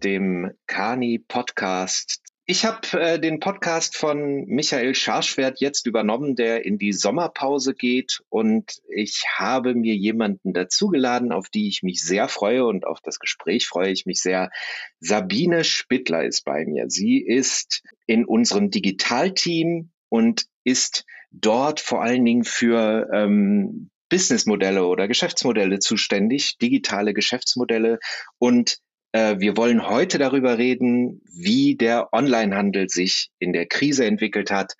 dem Kani Podcast. Ich habe äh, den Podcast von Michael Scharschwert jetzt übernommen, der in die Sommerpause geht und ich habe mir jemanden dazugeladen, auf die ich mich sehr freue und auf das Gespräch freue ich mich sehr. Sabine Spittler ist bei mir. Sie ist in unserem Digitalteam und ist dort vor allen Dingen für ähm, Businessmodelle oder Geschäftsmodelle zuständig, digitale Geschäftsmodelle. Und wir wollen heute darüber reden, wie der Onlinehandel sich in der Krise entwickelt hat,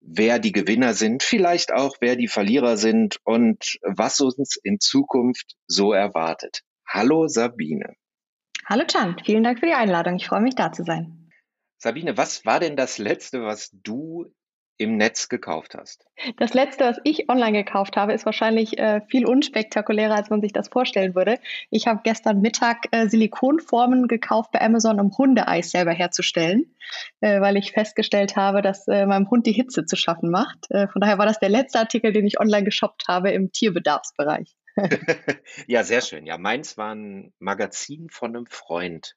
wer die Gewinner sind, vielleicht auch wer die Verlierer sind und was uns in Zukunft so erwartet. Hallo Sabine. Hallo Can, vielen Dank für die Einladung. Ich freue mich da zu sein. Sabine, was war denn das Letzte, was du im Netz gekauft hast? Das letzte, was ich online gekauft habe, ist wahrscheinlich äh, viel unspektakulärer, als man sich das vorstellen würde. Ich habe gestern Mittag äh, Silikonformen gekauft bei Amazon, um Hundeeis selber herzustellen, äh, weil ich festgestellt habe, dass äh, meinem Hund die Hitze zu schaffen macht. Äh, von daher war das der letzte Artikel, den ich online geshoppt habe im Tierbedarfsbereich. ja, sehr schön. Ja, meins war ein Magazin von einem Freund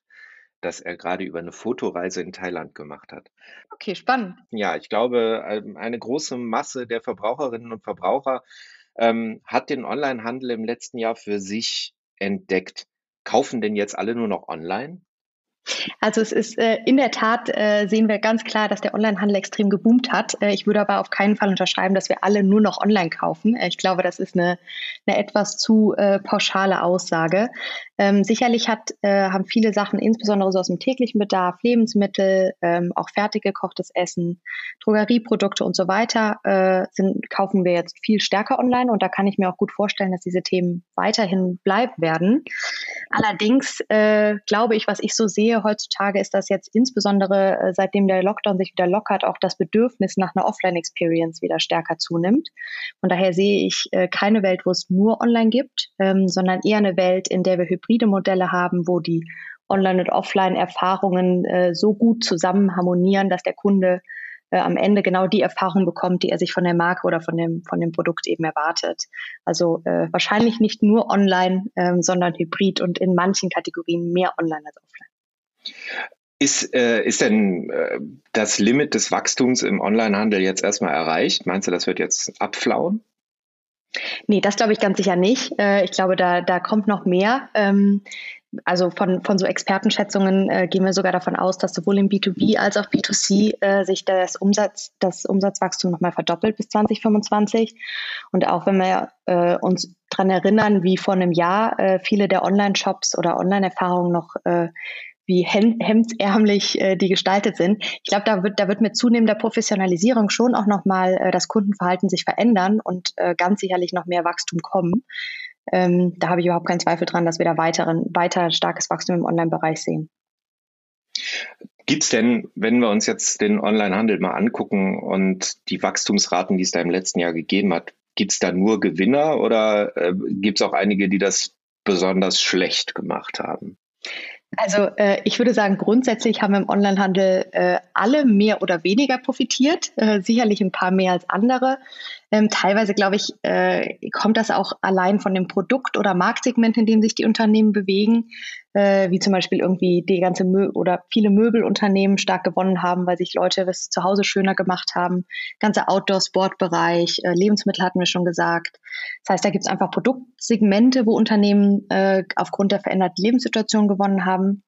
das er gerade über eine Fotoreise in Thailand gemacht hat. Okay, spannend. Ja, ich glaube, ähm, eine große Masse der Verbraucherinnen und Verbraucher ähm, hat den Onlinehandel im letzten Jahr für sich entdeckt. Kaufen denn jetzt alle nur noch online? Also es ist äh, in der Tat äh, sehen wir ganz klar, dass der Onlinehandel extrem geboomt hat. Äh, ich würde aber auf keinen Fall unterschreiben, dass wir alle nur noch online kaufen. Äh, ich glaube, das ist eine, eine etwas zu äh, pauschale Aussage. Ähm, sicherlich hat, äh, haben viele Sachen, insbesondere so aus dem täglichen Bedarf, Lebensmittel, ähm, auch fertig gekochtes Essen, Drogerieprodukte und so weiter, sind, kaufen wir jetzt viel stärker online und da kann ich mir auch gut vorstellen, dass diese Themen weiterhin bleiben werden. Allerdings glaube ich, was ich so sehe heutzutage, ist, dass jetzt insbesondere äh, seitdem der Lockdown sich wieder lockert, auch das Bedürfnis nach einer Offline-Experience wieder stärker zunimmt. Von daher sehe ich äh, keine Welt, wo es nur online gibt, ähm, sondern eher eine Welt, in der wir hybride Modelle haben, wo die Online- und Offline-Erfahrungen äh, so gut zusammen harmonieren, dass der Kunde am Ende genau die Erfahrung bekommt, die er sich von der Marke oder von dem, von dem Produkt eben erwartet. Also äh, wahrscheinlich nicht nur online, ähm, sondern hybrid und in manchen Kategorien mehr online als offline. Ist, äh, ist denn äh, das Limit des Wachstums im Onlinehandel jetzt erstmal erreicht? Meinst du, das wird jetzt abflauen? Nee, das glaube ich ganz sicher nicht. Äh, ich glaube, da, da kommt noch mehr. Ähm, also von, von so Expertenschätzungen äh, gehen wir sogar davon aus, dass sowohl im B2B als auch B2C äh, sich das, Umsatz, das Umsatzwachstum nochmal verdoppelt bis 2025. Und auch wenn wir äh, uns daran erinnern, wie vor einem Jahr äh, viele der Online-Shops oder Online-Erfahrungen noch äh, wie hemdsärmlich äh, die gestaltet sind. Ich glaube, da wird, da wird mit zunehmender Professionalisierung schon auch nochmal äh, das Kundenverhalten sich verändern und äh, ganz sicherlich noch mehr Wachstum kommen. Ähm, da habe ich überhaupt keinen Zweifel dran, dass wir da weiteren, weiter starkes Wachstum im Online-Bereich sehen. Gibt es denn, wenn wir uns jetzt den Online-Handel mal angucken und die Wachstumsraten, die es da im letzten Jahr gegeben hat, gibt es da nur Gewinner oder äh, gibt es auch einige, die das besonders schlecht gemacht haben? Also äh, ich würde sagen, grundsätzlich haben im Onlinehandel äh, alle mehr oder weniger profitiert, äh, sicherlich ein paar mehr als andere. Ähm, teilweise, glaube ich, äh, kommt das auch allein von dem Produkt oder Marktsegment, in dem sich die Unternehmen bewegen, äh, wie zum Beispiel irgendwie die ganze Mö oder viele Möbelunternehmen stark gewonnen haben, weil sich Leute das zu Hause schöner gemacht haben. Ganze Outdoor-Sportbereich, äh, Lebensmittel hatten wir schon gesagt. Das heißt, da gibt es einfach Produktsegmente, wo Unternehmen äh, aufgrund der veränderten Lebenssituation gewonnen haben.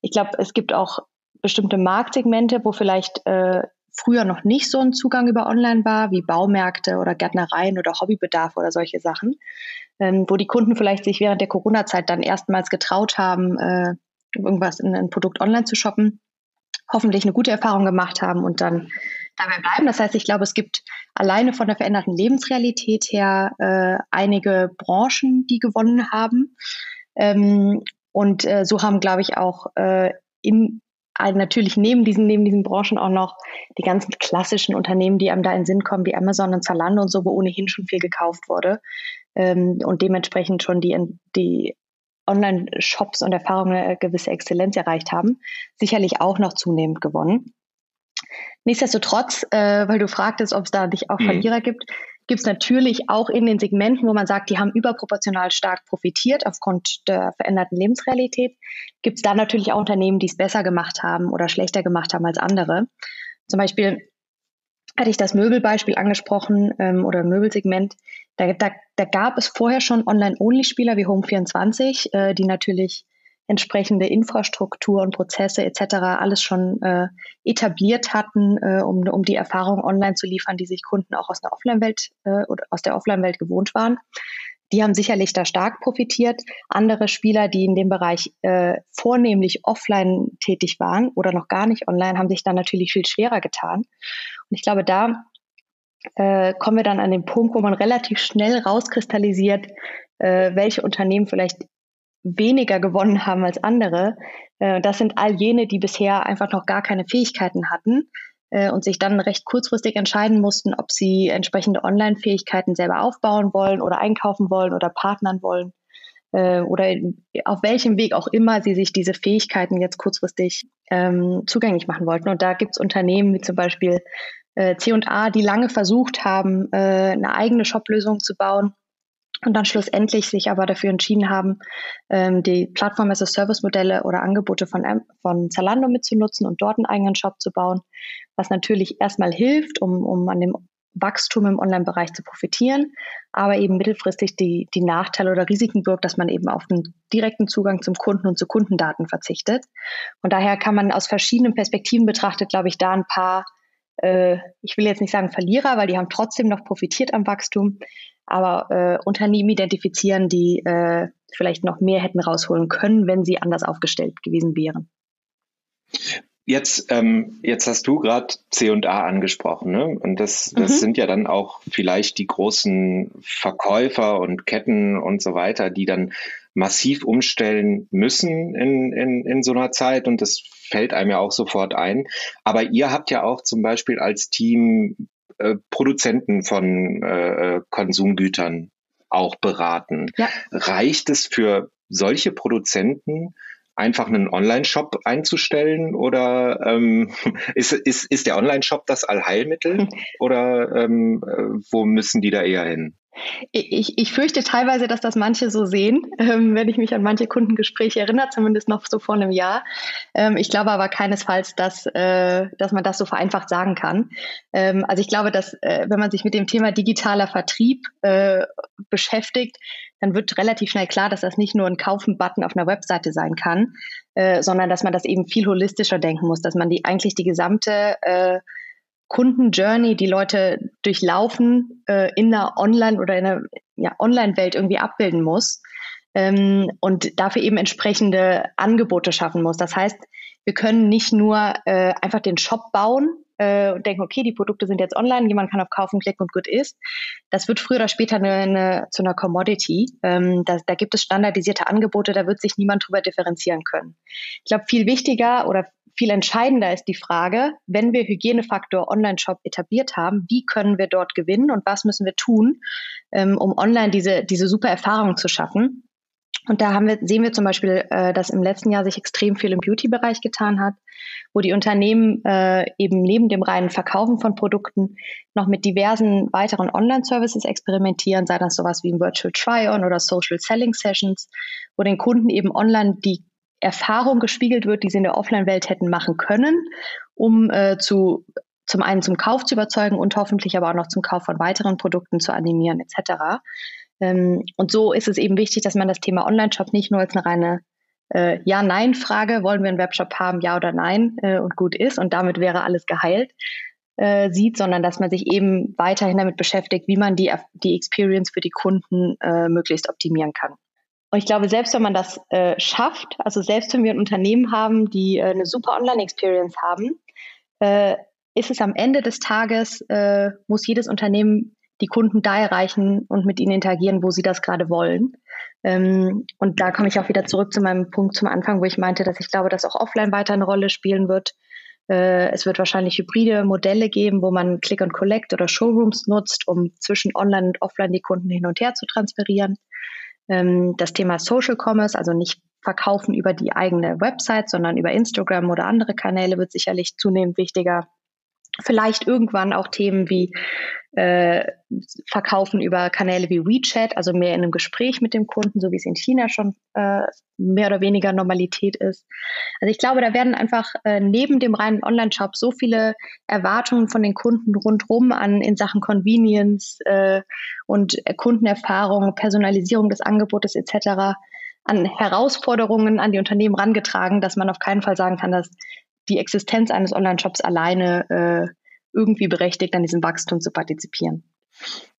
Ich glaube, es gibt auch bestimmte Marktsegmente, wo vielleicht äh, früher noch nicht so ein Zugang über Online war, wie Baumärkte oder Gärtnereien oder Hobbybedarf oder solche Sachen, ähm, wo die Kunden vielleicht sich während der Corona-Zeit dann erstmals getraut haben, äh, irgendwas in ein Produkt online zu shoppen, hoffentlich eine gute Erfahrung gemacht haben und dann dabei bleiben. Das heißt, ich glaube, es gibt alleine von der veränderten Lebensrealität her äh, einige Branchen, die gewonnen haben. Ähm, und äh, so haben, glaube ich, auch äh, in natürlich neben diesen, neben diesen Branchen auch noch die ganzen klassischen Unternehmen, die einem da in den Sinn kommen, wie Amazon und Zalando und so, wo ohnehin schon viel gekauft wurde ähm, und dementsprechend schon die, die Online-Shops und Erfahrungen eine gewisse Exzellenz erreicht haben, sicherlich auch noch zunehmend gewonnen. Nichtsdestotrotz, äh, weil du fragtest, ob es da nicht auch mhm. Verlierer gibt, gibt es natürlich auch in den Segmenten, wo man sagt, die haben überproportional stark profitiert aufgrund der veränderten Lebensrealität, gibt es da natürlich auch Unternehmen, die es besser gemacht haben oder schlechter gemacht haben als andere. Zum Beispiel hatte ich das Möbelbeispiel angesprochen ähm, oder Möbelsegment. Da, da, da gab es vorher schon Online-Only-Spieler wie Home24, äh, die natürlich entsprechende Infrastruktur und Prozesse etc. alles schon äh, etabliert hatten, äh, um, um die Erfahrung online zu liefern, die sich Kunden auch aus der Offline-Welt äh, oder aus der Offline-Welt gewohnt waren. Die haben sicherlich da stark profitiert. Andere Spieler, die in dem Bereich äh, vornehmlich offline tätig waren oder noch gar nicht online, haben sich dann natürlich viel schwerer getan. Und ich glaube, da äh, kommen wir dann an den Punkt, wo man relativ schnell rauskristallisiert, äh, welche Unternehmen vielleicht weniger gewonnen haben als andere. Äh, das sind all jene, die bisher einfach noch gar keine Fähigkeiten hatten äh, und sich dann recht kurzfristig entscheiden mussten, ob sie entsprechende Online-Fähigkeiten selber aufbauen wollen oder einkaufen wollen oder partnern wollen äh, oder auf welchem Weg auch immer sie sich diese Fähigkeiten jetzt kurzfristig ähm, zugänglich machen wollten. Und da gibt es Unternehmen wie zum Beispiel C&A, die lange versucht haben, eine eigene Shop-Lösung zu bauen und dann schlussendlich sich aber dafür entschieden haben, ähm, die Plattform as a Service Modelle oder Angebote von, von Zalando mitzunutzen und dort einen eigenen Shop zu bauen, was natürlich erstmal hilft, um, um an dem Wachstum im Online-Bereich zu profitieren, aber eben mittelfristig die, die Nachteile oder Risiken birgt, dass man eben auf den direkten Zugang zum Kunden und zu Kundendaten verzichtet. Und daher kann man aus verschiedenen Perspektiven betrachtet, glaube ich, da ein paar, äh, ich will jetzt nicht sagen Verlierer, weil die haben trotzdem noch profitiert am Wachstum, aber äh, Unternehmen identifizieren, die äh, vielleicht noch mehr hätten rausholen können, wenn sie anders aufgestellt gewesen wären. Jetzt, ähm, jetzt hast du gerade C&A angesprochen, ne? Und das, das mhm. sind ja dann auch vielleicht die großen Verkäufer und Ketten und so weiter, die dann massiv umstellen müssen in, in, in so einer Zeit und das fällt einem ja auch sofort ein. Aber ihr habt ja auch zum Beispiel als Team äh, Produzenten von äh, äh, Konsumgütern auch beraten. Ja. Reicht es für solche Produzenten, einfach einen Online-Shop einzustellen oder ähm, ist, ist, ist der Online-Shop das Allheilmittel oder ähm, äh, wo müssen die da eher hin? Ich, ich fürchte teilweise, dass das manche so sehen, ähm, wenn ich mich an manche Kundengespräche erinnere, zumindest noch so vor einem Jahr. Ähm, ich glaube aber keinesfalls, dass, äh, dass man das so vereinfacht sagen kann. Ähm, also ich glaube, dass äh, wenn man sich mit dem Thema digitaler Vertrieb äh, beschäftigt, dann wird relativ schnell klar, dass das nicht nur ein Kaufen-Button auf einer Webseite sein kann, äh, sondern dass man das eben viel holistischer denken muss, dass man die eigentlich die gesamte äh, Kundenjourney, die Leute durchlaufen, äh, in der Online- oder in der ja, Online-Welt irgendwie abbilden muss ähm, und dafür eben entsprechende Angebote schaffen muss. Das heißt, wir können nicht nur äh, einfach den Shop bauen äh, und denken, okay, die Produkte sind jetzt online, jemand kann auf Kaufen klicken und gut ist. Das wird früher oder später eine, eine, zu einer Commodity. Ähm, da, da gibt es standardisierte Angebote, da wird sich niemand drüber differenzieren können. Ich glaube, viel wichtiger oder viel entscheidender ist die Frage, wenn wir Hygienefaktor Online-Shop etabliert haben, wie können wir dort gewinnen und was müssen wir tun, ähm, um online diese, diese super Erfahrung zu schaffen. Und da wir, sehen wir zum Beispiel, äh, dass im letzten Jahr sich extrem viel im Beauty-Bereich getan hat, wo die Unternehmen äh, eben neben dem reinen Verkaufen von Produkten noch mit diversen weiteren Online-Services experimentieren, sei das sowas wie ein Virtual Try-On oder Social Selling Sessions, wo den Kunden eben online die Erfahrung gespiegelt wird, die sie in der Offline-Welt hätten machen können, um äh, zu zum einen zum Kauf zu überzeugen und hoffentlich aber auch noch zum Kauf von weiteren Produkten zu animieren etc. Ähm, und so ist es eben wichtig, dass man das Thema Online-Shop nicht nur als eine reine äh, Ja-Nein-Frage, wollen wir einen Webshop haben, ja oder nein, äh, und gut ist und damit wäre alles geheilt, äh, sieht, sondern dass man sich eben weiterhin damit beschäftigt, wie man die, die Experience für die Kunden äh, möglichst optimieren kann. Und ich glaube, selbst wenn man das äh, schafft, also selbst wenn wir ein Unternehmen haben, die äh, eine super Online-Experience haben, äh, ist es am Ende des Tages, äh, muss jedes Unternehmen die Kunden da erreichen und mit ihnen interagieren, wo sie das gerade wollen. Ähm, und da komme ich auch wieder zurück zu meinem Punkt zum Anfang, wo ich meinte, dass ich glaube, dass auch offline weiter eine Rolle spielen wird. Äh, es wird wahrscheinlich hybride Modelle geben, wo man Click and Collect oder Showrooms nutzt, um zwischen Online und Offline die Kunden hin und her zu transferieren. Ähm, das Thema Social Commerce, also nicht verkaufen über die eigene Website, sondern über Instagram oder andere Kanäle wird sicherlich zunehmend wichtiger. Vielleicht irgendwann auch Themen wie äh, Verkaufen über Kanäle wie WeChat, also mehr in einem Gespräch mit dem Kunden, so wie es in China schon äh, mehr oder weniger Normalität ist. Also ich glaube, da werden einfach äh, neben dem reinen Online-Shop so viele Erwartungen von den Kunden rundherum an in Sachen Convenience äh, und Kundenerfahrung, Personalisierung des Angebotes etc. an Herausforderungen an die Unternehmen rangetragen, dass man auf keinen Fall sagen kann, dass die Existenz eines Online-Shops alleine äh, irgendwie berechtigt, an diesem Wachstum zu partizipieren.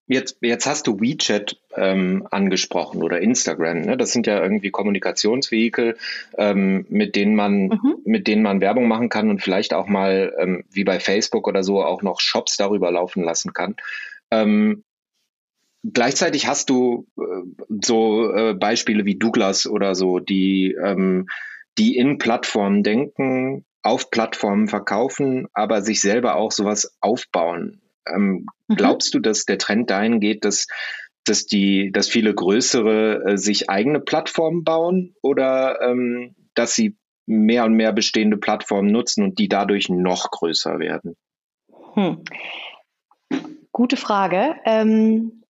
Jetzt, jetzt hast du WeChat ähm, angesprochen oder Instagram. Ne? Das sind ja irgendwie Kommunikationsvehikel, ähm, mit denen man, mhm. mit denen man Werbung machen kann und vielleicht auch mal ähm, wie bei Facebook oder so auch noch Shops darüber laufen lassen kann. Ähm, gleichzeitig hast du äh, so äh, Beispiele wie Douglas oder so, die ähm, die in Plattformen denken, auf Plattformen verkaufen, aber sich selber auch sowas aufbauen. Ähm, mhm. Glaubst du, dass der Trend dahin geht, dass, dass die, dass viele größere äh, sich eigene Plattformen bauen oder ähm, dass sie mehr und mehr bestehende Plattformen nutzen und die dadurch noch größer werden? Hm. Gute Frage. Ähm,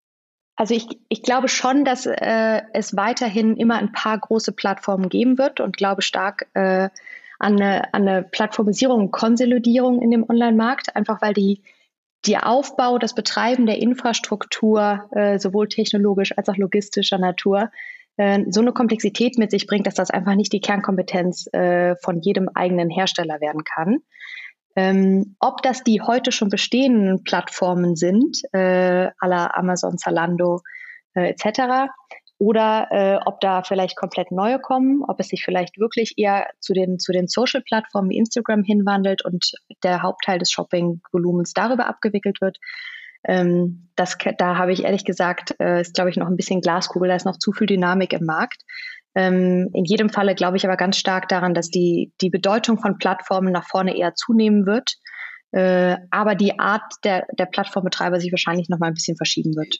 also ich, ich glaube schon, dass äh, es weiterhin immer ein paar große Plattformen geben wird und glaube stark, äh, an eine, an eine Plattformisierung, Konsolidierung in dem Online-Markt, einfach weil die, der Aufbau, das Betreiben der Infrastruktur, äh, sowohl technologisch als auch logistischer Natur, äh, so eine Komplexität mit sich bringt, dass das einfach nicht die Kernkompetenz äh, von jedem eigenen Hersteller werden kann. Ähm, ob das die heute schon bestehenden Plattformen sind, äh, aller Amazon, Zalando äh, etc., oder äh, ob da vielleicht komplett neue kommen, ob es sich vielleicht wirklich eher zu den, zu den Social-Plattformen wie Instagram hinwandelt und der Hauptteil des Shopping-Volumens darüber abgewickelt wird. Ähm, das, da habe ich ehrlich gesagt, äh, ist glaube ich noch ein bisschen Glaskugel, da ist noch zu viel Dynamik im Markt. Ähm, in jedem Falle glaube ich aber ganz stark daran, dass die, die Bedeutung von Plattformen nach vorne eher zunehmen wird äh, aber die Art der, der Plattformbetreiber sich wahrscheinlich noch mal ein bisschen verschieben wird.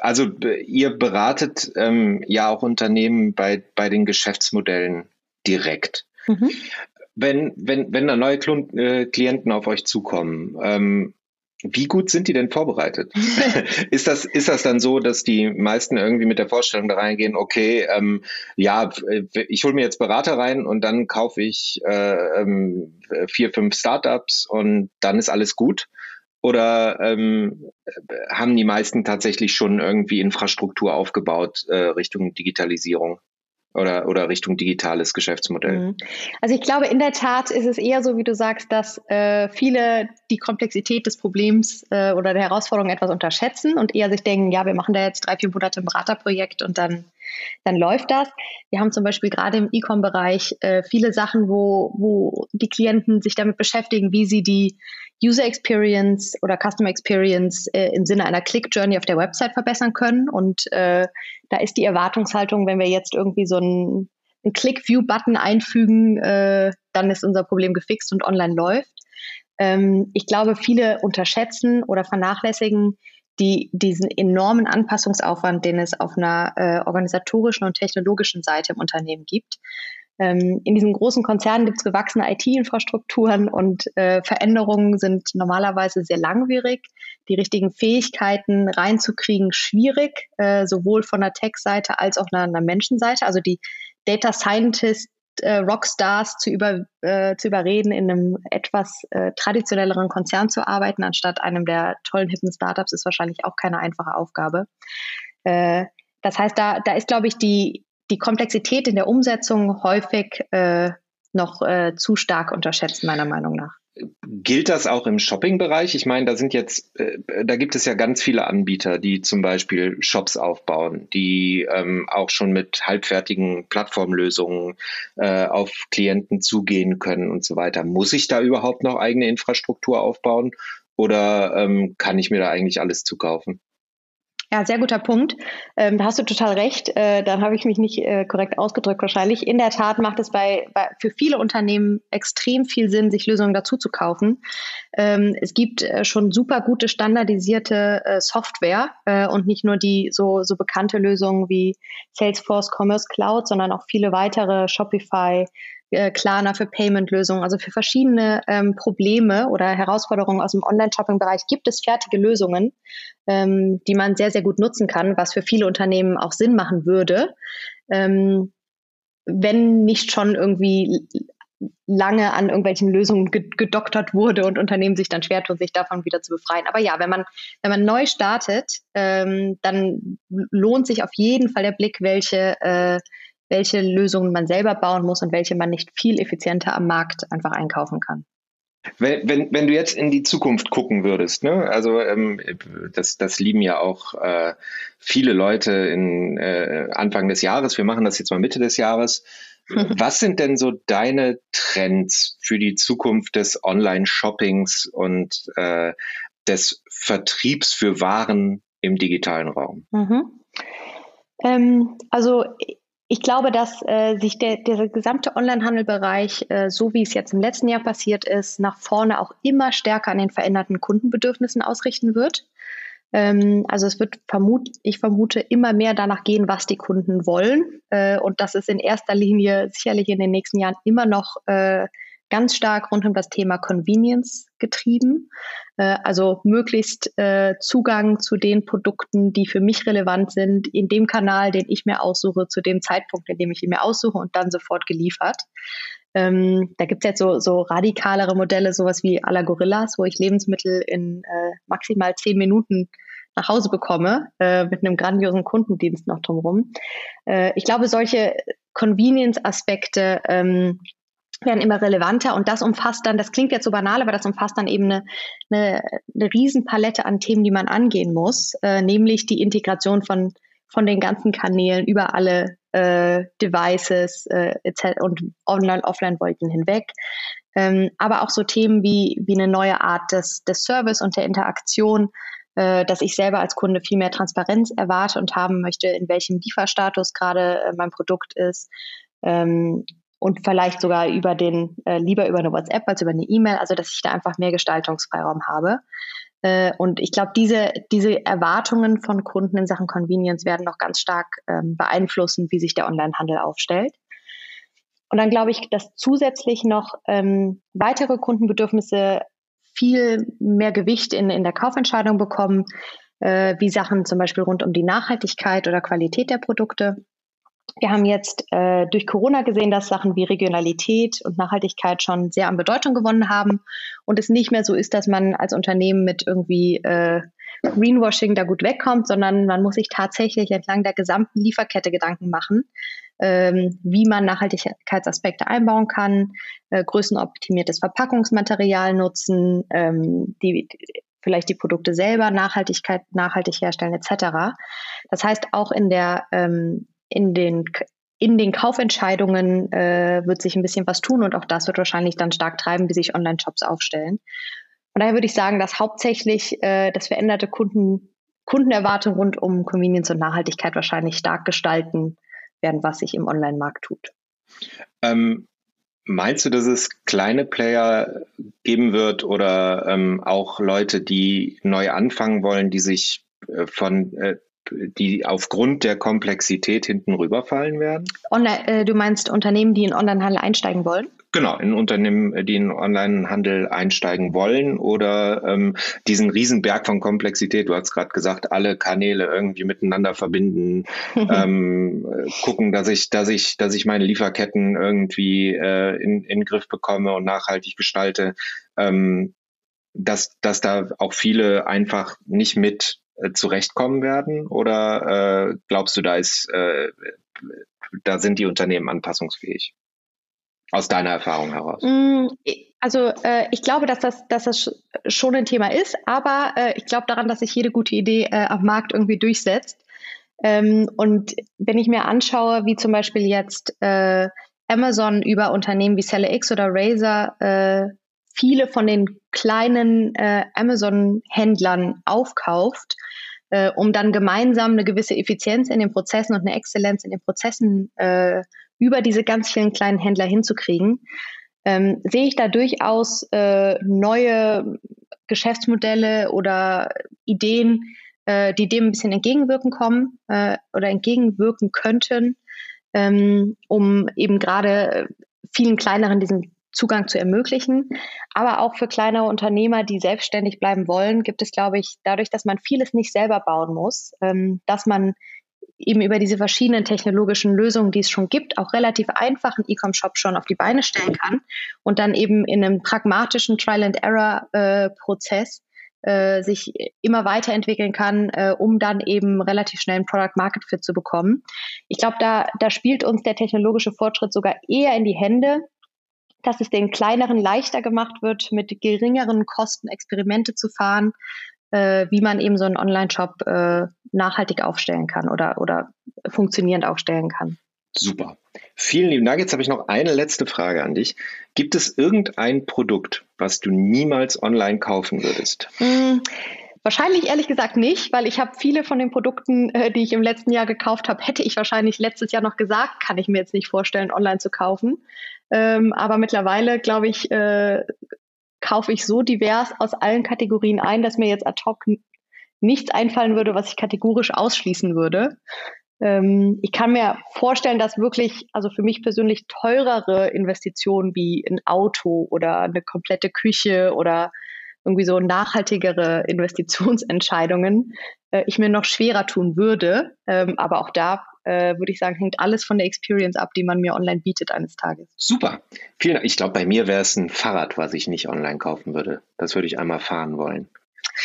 Also ihr beratet ähm, ja auch Unternehmen bei, bei den Geschäftsmodellen direkt. Mhm. Wenn, wenn, wenn da neue äh, Klienten auf euch zukommen, ähm, wie gut sind die denn vorbereitet? ist, das, ist das dann so, dass die meisten irgendwie mit der Vorstellung da reingehen, okay, ähm, ja, ich hole mir jetzt Berater rein und dann kaufe ich äh, ähm, vier, fünf Startups und dann ist alles gut? Oder ähm, haben die meisten tatsächlich schon irgendwie Infrastruktur aufgebaut äh, Richtung Digitalisierung? Oder, oder Richtung digitales Geschäftsmodell? Mhm. Also ich glaube, in der Tat ist es eher so, wie du sagst, dass äh, viele die Komplexität des Problems äh, oder der Herausforderung etwas unterschätzen und eher sich denken, ja, wir machen da jetzt drei, vier Monate ein Beraterprojekt und dann, dann läuft das. Wir haben zum Beispiel gerade im E-Com-Bereich äh, viele Sachen, wo, wo die Klienten sich damit beschäftigen, wie sie die User Experience oder Customer Experience äh, im Sinne einer Click Journey auf der Website verbessern können. Und äh, da ist die Erwartungshaltung, wenn wir jetzt irgendwie so einen, einen Click-View-Button einfügen, äh, dann ist unser Problem gefixt und online läuft. Ähm, ich glaube, viele unterschätzen oder vernachlässigen die, diesen enormen Anpassungsaufwand, den es auf einer äh, organisatorischen und technologischen Seite im Unternehmen gibt. Ähm, in diesen großen Konzernen gibt es gewachsene IT-Infrastrukturen und äh, Veränderungen sind normalerweise sehr langwierig. Die richtigen Fähigkeiten reinzukriegen, schwierig, äh, sowohl von der Tech-Seite als auch einer, einer Menschenseite. Also die Data Scientist äh, Rockstars zu, über, äh, zu überreden, in einem etwas äh, traditionelleren Konzern zu arbeiten, anstatt einem der tollen, hippen Startups, ist wahrscheinlich auch keine einfache Aufgabe. Äh, das heißt, da, da ist, glaube ich, die, die Komplexität in der Umsetzung häufig äh, noch äh, zu stark unterschätzt, meiner Meinung nach. Gilt das auch im Shopping-Bereich? Ich meine, da sind jetzt, äh, da gibt es ja ganz viele Anbieter, die zum Beispiel Shops aufbauen, die ähm, auch schon mit halbfertigen Plattformlösungen äh, auf Klienten zugehen können und so weiter. Muss ich da überhaupt noch eigene Infrastruktur aufbauen oder ähm, kann ich mir da eigentlich alles zukaufen? Ja, sehr guter Punkt. Ähm, da hast du total recht. Äh, dann habe ich mich nicht äh, korrekt ausgedrückt wahrscheinlich. In der Tat macht es bei, bei, für viele Unternehmen extrem viel Sinn, sich Lösungen dazu zu kaufen. Ähm, es gibt äh, schon super gute standardisierte äh, Software äh, und nicht nur die so, so bekannte Lösungen wie Salesforce Commerce Cloud, sondern auch viele weitere Shopify, äh, Klarna für Payment-Lösungen, also für verschiedene ähm, Probleme oder Herausforderungen aus dem Online-Shopping-Bereich gibt es fertige Lösungen, ähm, die man sehr, sehr gut nutzen kann, was für viele Unternehmen auch Sinn machen würde. Ähm, wenn nicht schon irgendwie lange an irgendwelchen Lösungen gedoktert wurde und Unternehmen sich dann schwer tun, sich davon wieder zu befreien. Aber ja, wenn man, wenn man neu startet, ähm, dann lohnt sich auf jeden Fall der Blick, welche, äh, welche Lösungen man selber bauen muss und welche man nicht viel effizienter am Markt einfach einkaufen kann. Wenn, wenn, wenn du jetzt in die Zukunft gucken würdest, ne? also ähm, das, das lieben ja auch äh, viele Leute in äh, Anfang des Jahres, wir machen das jetzt mal Mitte des Jahres, Was sind denn so deine Trends für die Zukunft des Online-Shoppings und äh, des Vertriebs für Waren im digitalen Raum? Mhm. Ähm, also ich glaube, dass äh, sich der, der gesamte Onlinehandelbereich, äh, so wie es jetzt im letzten Jahr passiert ist, nach vorne auch immer stärker an den veränderten Kundenbedürfnissen ausrichten wird. Ähm, also es wird vermut, ich vermute, immer mehr danach gehen, was die Kunden wollen. Äh, und das ist in erster Linie sicherlich in den nächsten Jahren immer noch äh, ganz stark rund um das Thema Convenience getrieben. Äh, also möglichst äh, Zugang zu den Produkten, die für mich relevant sind, in dem Kanal, den ich mir aussuche, zu dem Zeitpunkt, in dem ich ihn mir aussuche und dann sofort geliefert. Ähm, da gibt es jetzt so, so radikalere Modelle, sowas wie à la Gorillas, wo ich Lebensmittel in äh, maximal zehn Minuten nach Hause bekomme, äh, mit einem grandiosen Kundendienst noch drumherum. Äh, ich glaube, solche Convenience-Aspekte ähm, werden immer relevanter und das umfasst dann, das klingt jetzt so banal, aber das umfasst dann eben eine, eine, eine Riesenpalette an Themen, die man angehen muss, äh, nämlich die Integration von, von den ganzen Kanälen über alle äh, Devices äh, und Online-Offline-Wolken hinweg. Ähm, aber auch so Themen wie, wie eine neue Art des, des Service und der Interaktion, äh, dass ich selber als Kunde viel mehr Transparenz erwarte und haben möchte, in welchem Lieferstatus gerade äh, mein Produkt ist. Ähm, und vielleicht sogar über den, äh, lieber über eine WhatsApp als über eine E-Mail, also dass ich da einfach mehr Gestaltungsfreiraum habe. Äh, und ich glaube, diese, diese Erwartungen von Kunden in Sachen Convenience werden noch ganz stark ähm, beeinflussen, wie sich der Onlinehandel aufstellt. Und dann glaube ich, dass zusätzlich noch ähm, weitere Kundenbedürfnisse viel mehr Gewicht in, in der Kaufentscheidung bekommen, äh, wie Sachen zum Beispiel rund um die Nachhaltigkeit oder Qualität der Produkte. Wir haben jetzt äh, durch Corona gesehen, dass Sachen wie Regionalität und Nachhaltigkeit schon sehr an Bedeutung gewonnen haben und es nicht mehr so ist, dass man als Unternehmen mit irgendwie äh, Greenwashing da gut wegkommt, sondern man muss sich tatsächlich entlang der gesamten Lieferkette Gedanken machen, ähm, wie man Nachhaltigkeitsaspekte einbauen kann, äh, größenoptimiertes Verpackungsmaterial nutzen, ähm, die, vielleicht die Produkte selber Nachhaltigkeit, nachhaltig herstellen etc. Das heißt, auch in der ähm, in den in den Kaufentscheidungen äh, wird sich ein bisschen was tun und auch das wird wahrscheinlich dann stark treiben, wie sich Online-Shops aufstellen. Von daher würde ich sagen, dass hauptsächlich äh, das veränderte Kunden, Kundenerwartung rund um Convenience und Nachhaltigkeit wahrscheinlich stark gestalten werden, was sich im Online-Markt tut. Ähm, meinst du, dass es kleine Player geben wird oder ähm, auch Leute, die neu anfangen wollen, die sich äh, von äh, die aufgrund der Komplexität hinten rüberfallen werden? Online, äh, du meinst Unternehmen, die in Onlinehandel einsteigen wollen? Genau, in Unternehmen, die in Onlinehandel einsteigen wollen oder ähm, diesen Riesenberg von Komplexität, du hast gerade gesagt, alle Kanäle irgendwie miteinander verbinden, ähm, gucken, dass ich, dass ich, dass ich meine Lieferketten irgendwie äh, in, in den Griff bekomme und nachhaltig gestalte. Ähm, dass, dass da auch viele einfach nicht mit äh, zurechtkommen werden? Oder äh, glaubst du, da ist, äh, da sind die Unternehmen anpassungsfähig? Aus deiner Erfahrung heraus? Mm, also äh, ich glaube, dass das, dass das schon ein Thema ist, aber äh, ich glaube daran, dass sich jede gute Idee äh, am Markt irgendwie durchsetzt. Ähm, und wenn ich mir anschaue, wie zum Beispiel jetzt äh, Amazon über Unternehmen wie SellerX oder Razer äh, viele von den kleinen äh, Amazon-Händlern aufkauft, äh, um dann gemeinsam eine gewisse Effizienz in den Prozessen und eine Exzellenz in den Prozessen äh, über diese ganz vielen kleinen Händler hinzukriegen, ähm, sehe ich da durchaus äh, neue Geschäftsmodelle oder Ideen, äh, die dem ein bisschen entgegenwirken kommen äh, oder entgegenwirken könnten, ähm, um eben gerade vielen kleineren diesen Zugang zu ermöglichen. Aber auch für kleinere Unternehmer, die selbstständig bleiben wollen, gibt es, glaube ich, dadurch, dass man vieles nicht selber bauen muss, ähm, dass man eben über diese verschiedenen technologischen Lösungen, die es schon gibt, auch relativ einfach einen E-Com-Shop schon auf die Beine stellen kann und dann eben in einem pragmatischen Trial-and-Error-Prozess äh, sich immer weiterentwickeln kann, äh, um dann eben relativ schnell ein Product Market Fit zu bekommen. Ich glaube, da, da spielt uns der technologische Fortschritt sogar eher in die Hände, dass es den kleineren leichter gemacht wird, mit geringeren Kosten Experimente zu fahren, äh, wie man eben so einen Online-Shop äh, nachhaltig aufstellen kann oder, oder funktionierend aufstellen kann. Super. Vielen lieben Dank. Jetzt habe ich noch eine letzte Frage an dich. Gibt es irgendein Produkt, was du niemals online kaufen würdest? Hm, wahrscheinlich ehrlich gesagt nicht, weil ich habe viele von den Produkten, äh, die ich im letzten Jahr gekauft habe, hätte ich wahrscheinlich letztes Jahr noch gesagt, kann ich mir jetzt nicht vorstellen, online zu kaufen. Ähm, aber mittlerweile, glaube ich, äh, kaufe ich so divers aus allen Kategorien ein, dass mir jetzt ad hoc nichts einfallen würde, was ich kategorisch ausschließen würde. Ähm, ich kann mir vorstellen, dass wirklich, also für mich persönlich teurere Investitionen wie ein Auto oder eine komplette Küche oder irgendwie so nachhaltigere Investitionsentscheidungen äh, ich mir noch schwerer tun würde. Ähm, aber auch da äh, würde ich sagen, hängt alles von der Experience ab, die man mir online bietet eines Tages. Super. Vielen Dank. Ich glaube, bei mir wäre es ein Fahrrad, was ich nicht online kaufen würde. Das würde ich einmal fahren wollen.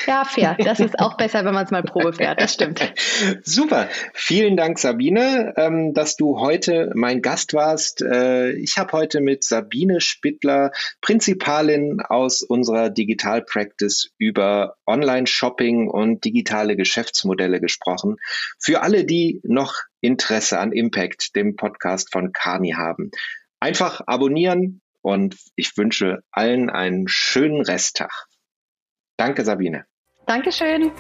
Ja, fair. Das ist auch besser, wenn man es mal Probe fährt. Das stimmt. Super. Vielen Dank, Sabine, ähm, dass du heute mein Gast warst. Äh, ich habe heute mit Sabine Spittler, Prinzipalin aus unserer Digital Practice, über Online-Shopping und digitale Geschäftsmodelle gesprochen. Für alle, die noch Interesse an Impact, dem Podcast von Kani haben, einfach abonnieren und ich wünsche allen einen schönen Resttag. Danke, Sabine. Dankeschön.